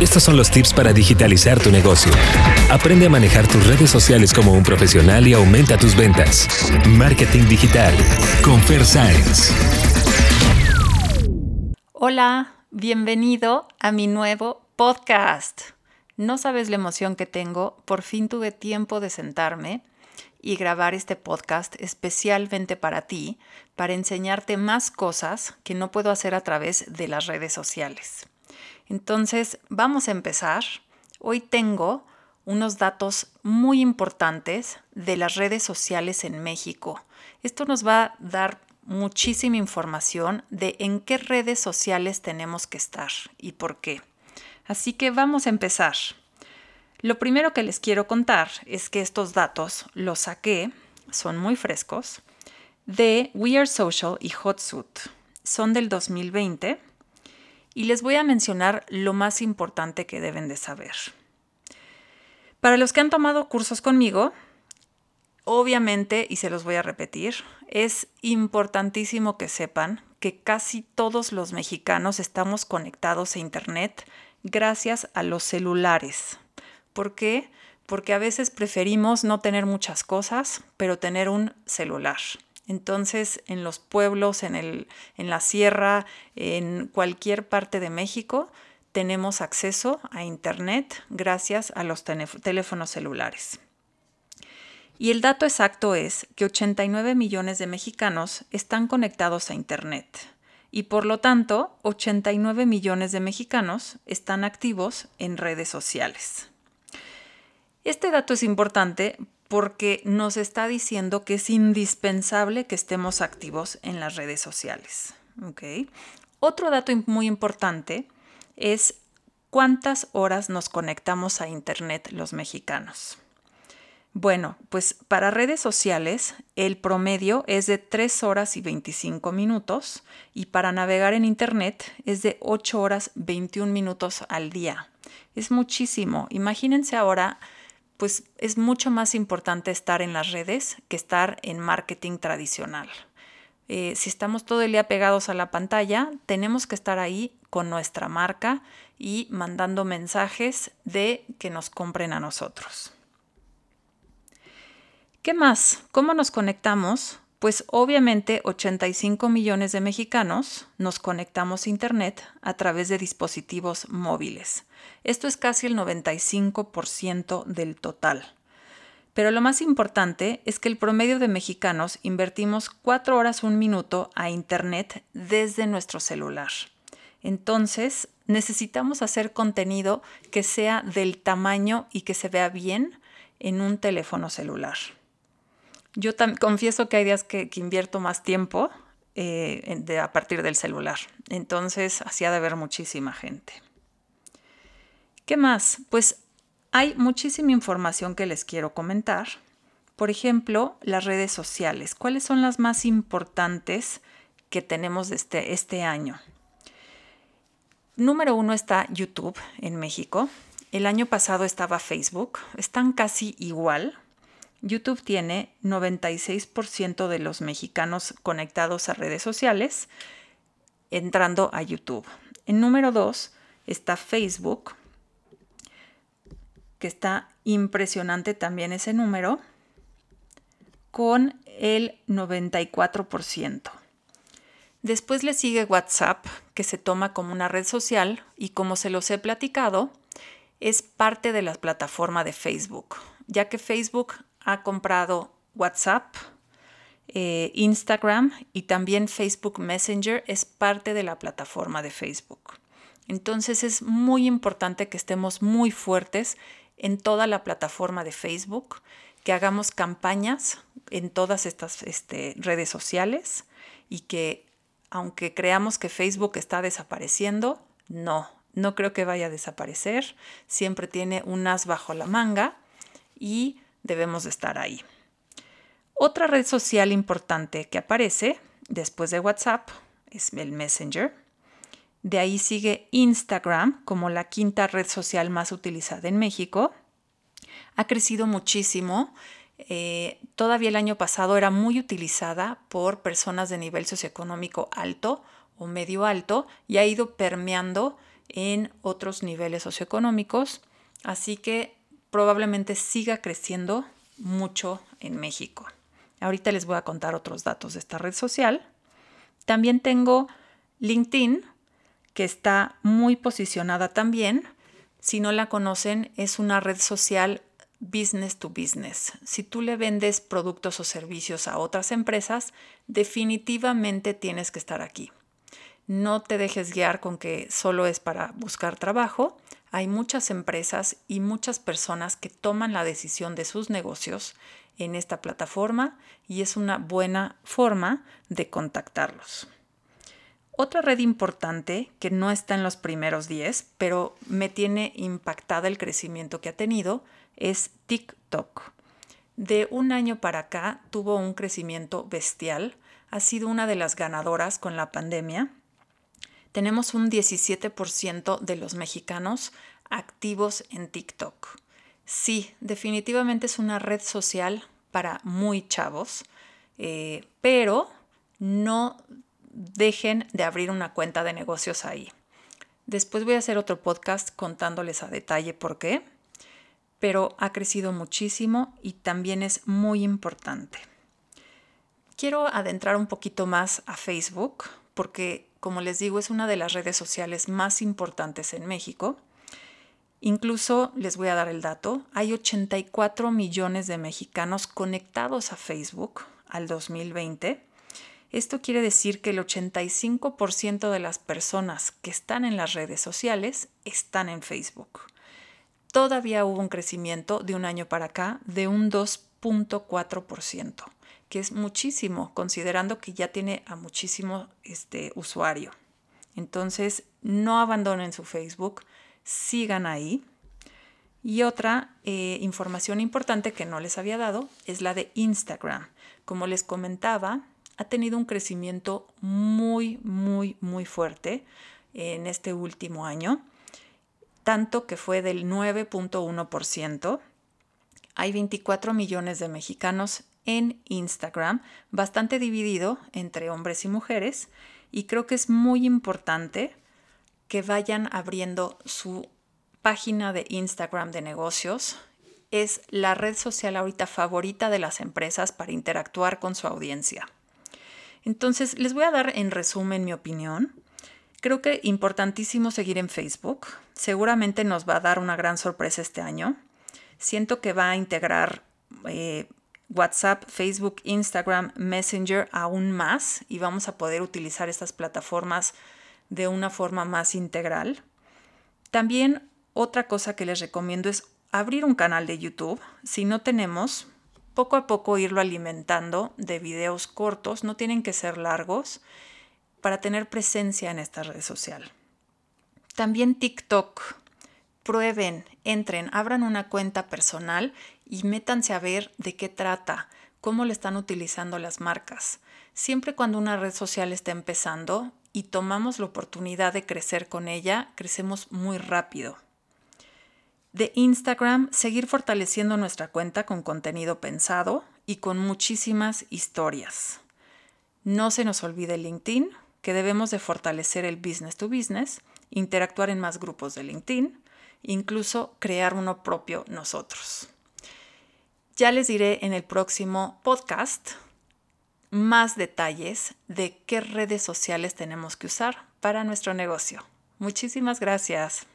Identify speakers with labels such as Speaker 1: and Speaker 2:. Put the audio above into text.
Speaker 1: Estos son los tips para digitalizar tu negocio. Aprende a manejar tus redes sociales como un profesional y aumenta tus ventas. Marketing digital con Fer Science.
Speaker 2: Hola, bienvenido a mi nuevo podcast. No sabes la emoción que tengo. Por fin tuve tiempo de sentarme y grabar este podcast especialmente para ti, para enseñarte más cosas que no puedo hacer a través de las redes sociales. Entonces, vamos a empezar. Hoy tengo unos datos muy importantes de las redes sociales en México. Esto nos va a dar muchísima información de en qué redes sociales tenemos que estar y por qué. Así que vamos a empezar. Lo primero que les quiero contar es que estos datos los saqué, son muy frescos, de We Are Social y Hotsuite. Son del 2020 y les voy a mencionar lo más importante que deben de saber. Para los que han tomado cursos conmigo, obviamente, y se los voy a repetir, es importantísimo que sepan que casi todos los mexicanos estamos conectados a Internet gracias a los celulares. ¿Por qué? Porque a veces preferimos no tener muchas cosas, pero tener un celular. Entonces, en los pueblos, en, el, en la sierra, en cualquier parte de México, tenemos acceso a Internet gracias a los teléfonos celulares. Y el dato exacto es que 89 millones de mexicanos están conectados a Internet y por lo tanto 89 millones de mexicanos están activos en redes sociales. Este dato es importante porque nos está diciendo que es indispensable que estemos activos en las redes sociales. Otro dato muy importante es cuántas horas nos conectamos a Internet los mexicanos. Bueno, pues para redes sociales el promedio es de 3 horas y 25 minutos y para navegar en Internet es de 8 horas 21 minutos al día. Es muchísimo. Imagínense ahora pues es mucho más importante estar en las redes que estar en marketing tradicional. Eh, si estamos todo el día pegados a la pantalla, tenemos que estar ahí con nuestra marca y mandando mensajes de que nos compren a nosotros. ¿Qué más? ¿Cómo nos conectamos? Pues obviamente 85 millones de mexicanos nos conectamos a Internet a través de dispositivos móviles. Esto es casi el 95% del total. Pero lo más importante es que el promedio de mexicanos invertimos 4 horas un minuto a Internet desde nuestro celular. Entonces, necesitamos hacer contenido que sea del tamaño y que se vea bien en un teléfono celular. Yo confieso que hay días que, invierto más tiempo eh, a partir del celular. Entonces, así ha de haber muchísima gente. ¿Qué más? Pues hay muchísima información que les quiero comentar. Por ejemplo, las redes sociales. ¿Cuáles son las más importantes que tenemos este, este año? Número uno está YouTube en México. El año pasado estaba Facebook. Están casi igual. YouTube tiene 96% de los mexicanos conectados a redes sociales entrando a YouTube. En número dos está Facebook que está impresionante también ese número, con el 94%. Después le sigue WhatsApp, que se toma como una red social y como se los he platicado, es parte de la plataforma de Facebook, ya que Facebook ha comprado WhatsApp, eh, Instagram y también Facebook Messenger es parte de la plataforma de Facebook. Entonces es muy importante que estemos muy fuertes en toda la plataforma de Facebook, que hagamos campañas en todas estas este, redes sociales y que aunque creamos que Facebook está desapareciendo, no, no creo que vaya a desaparecer, siempre tiene un as bajo la manga y debemos de estar ahí. Otra red social importante que aparece después de WhatsApp es el Messenger. De ahí sigue Instagram como la quinta red social más utilizada en México. Ha crecido muchísimo. Eh, todavía el año pasado era muy utilizada por personas de nivel socioeconómico alto o medio alto y ha ido permeando en otros niveles socioeconómicos, así que probablemente siga creciendo mucho en México. Ahorita les voy a contar otros datos de esta red social. También tengo LinkedIn, que está muy posicionada también. Si no la conocen, es una red social business to business. Si tú le vendes productos o servicios a otras empresas, definitivamente tienes que estar aquí. No te dejes guiar con que solo es para buscar trabajo. Hay muchas empresas y muchas personas que toman la decisión de sus negocios en esta plataforma y es una buena forma de contactarlos. Otra red importante que no está en los primeros 10, pero me tiene impactada el crecimiento que ha tenido, es TikTok. De un año para acá tuvo un crecimiento bestial, ha sido una de las ganadoras con la pandemia. Tenemos un 17% de los mexicanos activos en TikTok. Sí, definitivamente es una red social para muy chavos, eh, pero no dejen de abrir una cuenta de negocios ahí. Después voy a hacer otro podcast contándoles a detalle por qué, pero ha crecido muchísimo y también es muy importante. Quiero adentrar un poquito más a Facebook porque, como les digo, es una de las redes sociales más importantes en México Incluso les voy a dar el dato, hay 84 millones de mexicanos conectados a Facebook al 2020. Esto quiere decir que el 85% de las personas que están en las redes sociales están en Facebook. Todavía hubo un crecimiento de un año para acá de un 2.4%, que es muchísimo, considerando que ya tiene a muchísimo este, usuario. Entonces, no abandonen su Facebook, sigan ahí. Y otra eh, información importante que no les había dado es la de Instagram. Como les comentaba, ha tenido un crecimiento muy, muy, muy fuerte en este último año, tanto que fue del 9.1%. Hay 24 millones de mexicanos en Instagram, bastante dividido entre hombres y mujeres, y creo que es muy importante que vayan abriendo su página de Instagram de negocios. Es la red social ahorita favorita de las empresas para interactuar con su audiencia. Entonces, les voy a dar en resumen mi opinión. Creo que importantísimo seguir en Facebook. Seguramente nos va a dar una gran sorpresa este año. Siento que va a integrar eh, WhatsApp, Facebook, Instagram, Messenger aún más y vamos a poder utilizar estas plataformas de una forma más integral. También otra cosa que les recomiendo es abrir un canal de YouTube. Si no tenemos, poco a poco irlo alimentando de videos cortos, no tienen que ser largos, para tener presencia en esta red social. También TikTok. Prueben, entren, abran una cuenta personal y métanse a ver de qué trata, cómo le están utilizando las marcas. Siempre cuando una red social está empezando, y tomamos la oportunidad de crecer con ella, crecemos muy rápido. De Instagram, seguir fortaleciendo nuestra cuenta con contenido pensado y con muchísimas historias. No se nos olvide LinkedIn, que debemos de fortalecer el business to business, interactuar en más grupos de LinkedIn, incluso crear uno propio nosotros. Ya les diré en el próximo podcast más detalles de qué redes sociales tenemos que usar para nuestro negocio. Muchísimas gracias.